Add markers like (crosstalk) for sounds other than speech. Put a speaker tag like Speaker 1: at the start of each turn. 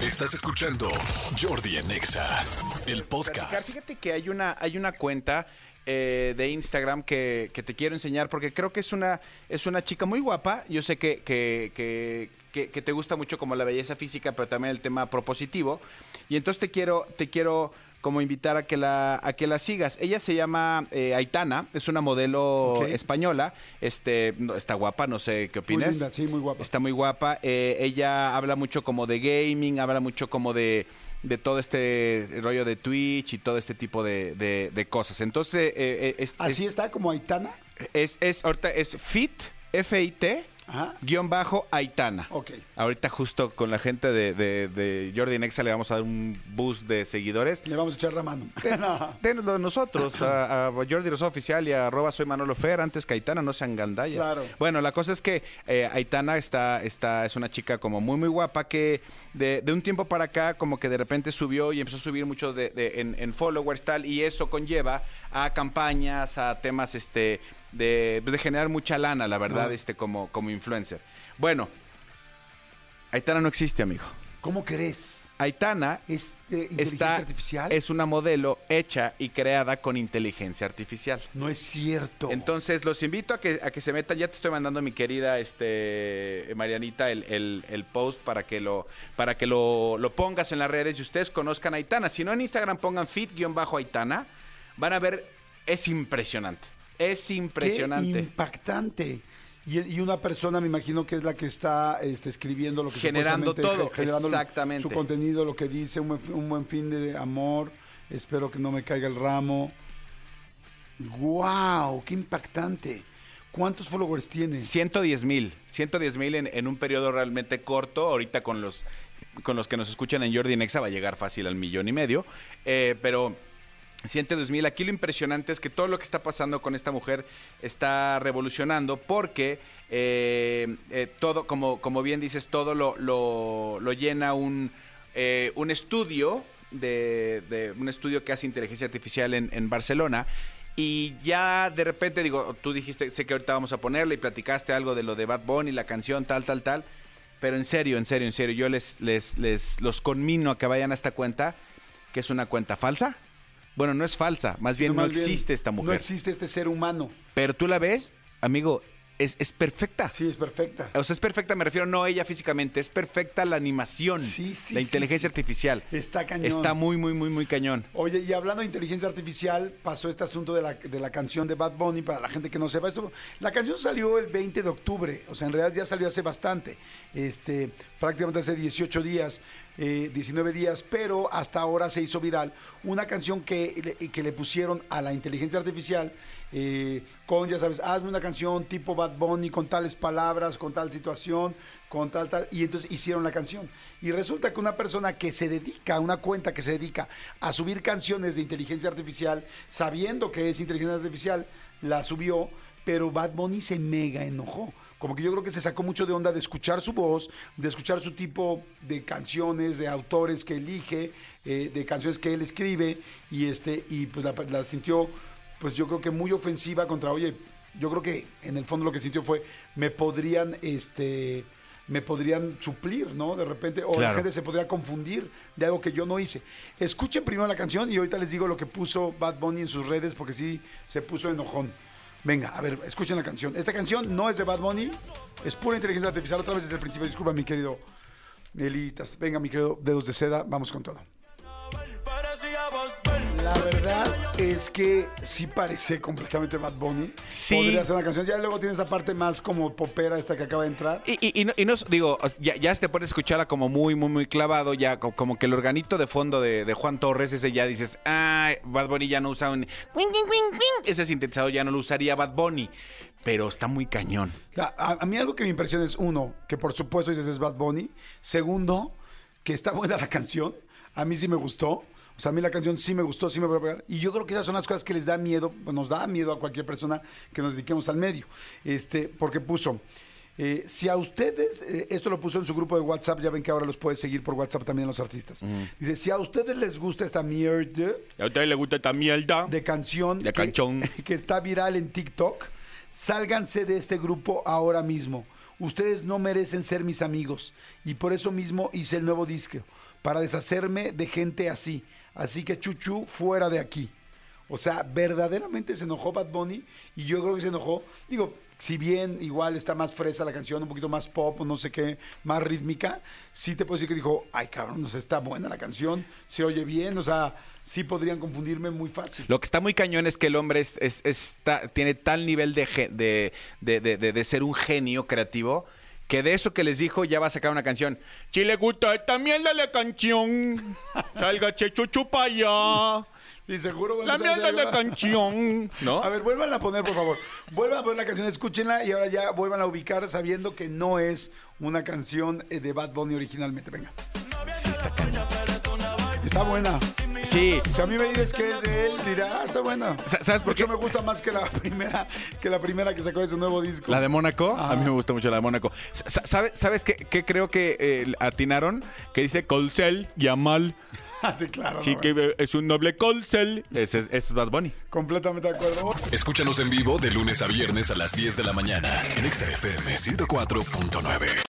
Speaker 1: Estás escuchando Jordi en Exa, el podcast.
Speaker 2: Fíjate que hay una, hay una cuenta eh, de Instagram que, que te quiero enseñar porque creo que es una, es una chica muy guapa. Yo sé que, que- que- que te gusta mucho como la belleza física, pero también el tema propositivo. Y entonces te quiero, te quiero como invitar a que la, a que la sigas. Ella se llama eh, Aitana, es una modelo española. Este, no, está guapa, no sé qué
Speaker 3: Muy
Speaker 2: opinas.
Speaker 3: linda, sí, muy guapa.
Speaker 2: Está muy guapa. Eh, ella habla mucho como de gaming, habla mucho como de, de todo este rollo de Twitch y todo este tipo de, de- de cosas. Entonces, eh, eh, es,
Speaker 3: Así está, como Aitana.
Speaker 2: es, es, ahorita es Fit, F-I-T,
Speaker 3: Ajá.
Speaker 2: guion bajo Aitana.
Speaker 3: Ok.
Speaker 2: Ahorita justo con la gente de, de, de Jordi Nexa le vamos a dar un boost de seguidores.
Speaker 3: Le vamos a echar la mano. (laughs) No.
Speaker 2: Denoslo nosotros, a, a Jordi Rosa Oficial y a arroba soy Manolo Fer, antes que Aitana, no sean gandallas.
Speaker 3: Claro.
Speaker 2: Bueno, la cosa es que eh, Aitana está, está, es una chica como muy, muy guapa que de, de un tiempo para acá como que de repente subió y empezó a subir mucho de, de- en, en followers tal y eso conlleva a campañas, a temas este de, de generar mucha lana, la verdad,
Speaker 3: Ah.
Speaker 2: este como, como influencer. Bueno, Aitana no existe, amigo.
Speaker 3: ¿Cómo crees?
Speaker 2: Aitana
Speaker 3: ¿Es de inteligencia
Speaker 2: está,
Speaker 3: artificial?
Speaker 2: es una modelo hecha y creada con inteligencia artificial.
Speaker 3: No es cierto.
Speaker 2: Entonces los invito a que, a que se metan. Ya te estoy mandando mi querida este Marianita el, el- el post para que lo para que lo, lo pongas en las redes y ustedes conozcan a Aitana. Si no en Instagram pongan fit-aitana, van a ver, es impresionante. Es
Speaker 3: Qué
Speaker 2: impresionante.
Speaker 3: impactante. Y, y una persona, me imagino que es la que está este, escribiendo lo que
Speaker 2: Generando todo,
Speaker 3: generando
Speaker 2: exactamente.
Speaker 3: su contenido, lo que dice, un buen, fi- un buen fin de amor. Espero que no me caiga el ramo. ¡Wow! ¡Qué impactante! ¿Cuántos followers tiene?
Speaker 2: 110 mil, 110 mil en, en un periodo realmente corto. Ahorita con los, con los que nos escuchan en Jordi Nexa va a llegar fácil al millón y medio. Eh, pero 110 mil, aquí lo impresionante es que todo lo que está pasando con esta mujer está revolucionando porque eh, eh, todo, como, como bien dices, todo lo, lo, llena un, eh, un estudio de, de un estudio que hace inteligencia artificial en, en Barcelona. Y ya de repente, digo, tú dijiste, sé que ahorita vamos a ponerle y platicaste algo de lo de Bad Bunny, la canción, tal, tal, tal. Pero en serio, en serio, en serio, yo les, les, les los conmino a que vayan a esta cuenta, que es una cuenta falsa. Bueno, no es falsa, más bien no
Speaker 3: más bien,
Speaker 2: existe esta
Speaker 3: No
Speaker 2: mujer.
Speaker 3: existe este ser humano.
Speaker 2: Pero tú la ves, amigo, es, es perfecta.
Speaker 3: Sí, es perfecta.
Speaker 2: O sea, es perfecta, me refiero no ella físicamente, es perfecta la animación,
Speaker 3: Sí, sí,
Speaker 2: la
Speaker 3: sí,
Speaker 2: inteligencia
Speaker 3: sí.
Speaker 2: artificial.
Speaker 3: Está cañón.
Speaker 2: Está muy, muy, muy, muy cañón.
Speaker 3: Oye, y hablando de inteligencia artificial, pasó este asunto de la, de la canción de Bad Bunny, para la gente que no sepa esto. La canción salió el 20 de octubre, o sea, en realidad ya salió hace bastante, este, prácticamente hace 18 días, eh, 19 días, pero hasta ahora se hizo viral una canción que, que le pusieron a la inteligencia artificial eh, con, ya sabes, hazme una canción tipo Bad Bunny con tales palabras, con tal situación, con tal, tal, y entonces hicieron la canción. Y resulta que una persona que se dedica, una cuenta que se dedica a subir canciones de inteligencia artificial, sabiendo que es inteligencia artificial, la subió, pero Bad Bunny se mega enojó. Como que yo creo que se sacó mucho de onda de escuchar su voz, de escuchar su tipo de canciones, de autores que elige, eh, de canciones que él escribe, y este, y pues la, la sintió, pues yo creo que muy ofensiva contra, oye, yo creo que en el fondo lo que sintió fue, me podrían, este, me podrían suplir, ¿no? De repente, o la gente se podría confundir de algo que yo no hice. Escuchen primero la canción y ahorita les digo lo que puso Bad Bunny en sus redes, porque sí se puso enojón. Venga, a ver, escuchen la canción. Esta canción no es de Bad Bunny, es pura inteligencia artificial. Otra vez desde el principio, disculpa, mi querido Elitas. Venga, mi querido Dedos de Seda, vamos con todo. Es que sí parece completamente Bad Bunny.
Speaker 2: Sí.
Speaker 3: Podría ser una canción. Ya luego tiene esa parte más como popera esta que acaba de entrar.
Speaker 2: Y, y- y no, y no es- digo, ya, ya te puedes escucharla como muy, muy, muy clavado, ya co- como que el organito de fondo de, de Juan Torres, ese ya dices, ah, Bad Bunny ya no usa un... Ese sintetizador ya no lo usaría Bad Bunny, pero está muy cañón.
Speaker 3: A, a mí algo que me impresiona es, uno, que por supuesto dices es Bad Bunny. Segundo, que está buena la canción. A mí sí me gustó. O sea, a mí la canción sí me gustó, sí me va a pegar. Y yo creo que esas son las cosas que les da miedo, nos da miedo a cualquier persona que nos dediquemos al medio. Este, porque puso, eh, si a ustedes, eh, esto lo puso en su grupo de WhatsApp, ya ven que ahora los puedes seguir por WhatsApp también los artistas. Dice, si a ustedes les gusta esta mierda
Speaker 2: ¿A usted le gusta esta mierda?
Speaker 3: de canción
Speaker 2: De
Speaker 3: que-
Speaker 2: canchón. (laughs)
Speaker 3: que está viral en TikTok, sálganse de este grupo ahora mismo. ustedes no merecen ser mis amigos. Y por eso mismo hice el nuevo disco, para deshacerme de gente así. Así que Chuchu, fuera de aquí. O sea, verdaderamente se enojó Bad Bunny y yo creo que se enojó. Digo, si bien igual está más fresa la canción, un poquito más pop, no sé qué, más rítmica, sí te puedo decir que dijo, ay cabrón, está buena la canción, se oye bien, o sea, sí podrían confundirme muy fácil.
Speaker 2: Lo que está muy cañón es que el hombre es, tiene tal nivel de- de- de- de ser un genio creativo que de eso que les dijo ya va a sacar una canción. Si le gusta también la canción, (laughs) salga chuchu para allá.
Speaker 3: Sí, seguro.
Speaker 2: La mierda de la canción, ¿no?
Speaker 3: A ver, vuelvan a poner, por favor. Vuelvan a poner la canción, escúchenla y ahora ya vuelvan a ubicar sabiendo que no es una canción eh, de Bad Bunny originalmente. Venga. Sí, está cañón. Está buena.
Speaker 2: Sí.
Speaker 3: Si a mí me dices que es de él, dirá, ah, está buena.
Speaker 2: Sa- ¿sabes por
Speaker 3: Mucho
Speaker 2: qué?
Speaker 3: me gusta más que la (laughs) primera que la primera que sacó de su nuevo disco.
Speaker 2: La de Mónaco, a mí me gusta mucho la de Mónaco. Sa- ¿Sabes, ¿sabes qué, qué creo que eh, atinaron? Que dice Colcel, Yamal. (laughs)
Speaker 3: Ah, sí, claro.
Speaker 2: Sí,
Speaker 3: no,
Speaker 2: que
Speaker 3: bueno.
Speaker 2: es un noble Colcel. Ese es, ese es Bad Bunny.
Speaker 3: Completamente de acuerdo.
Speaker 1: Escúchanos en vivo de lunes a viernes a las 10 de la mañana en Exa FM 104.9.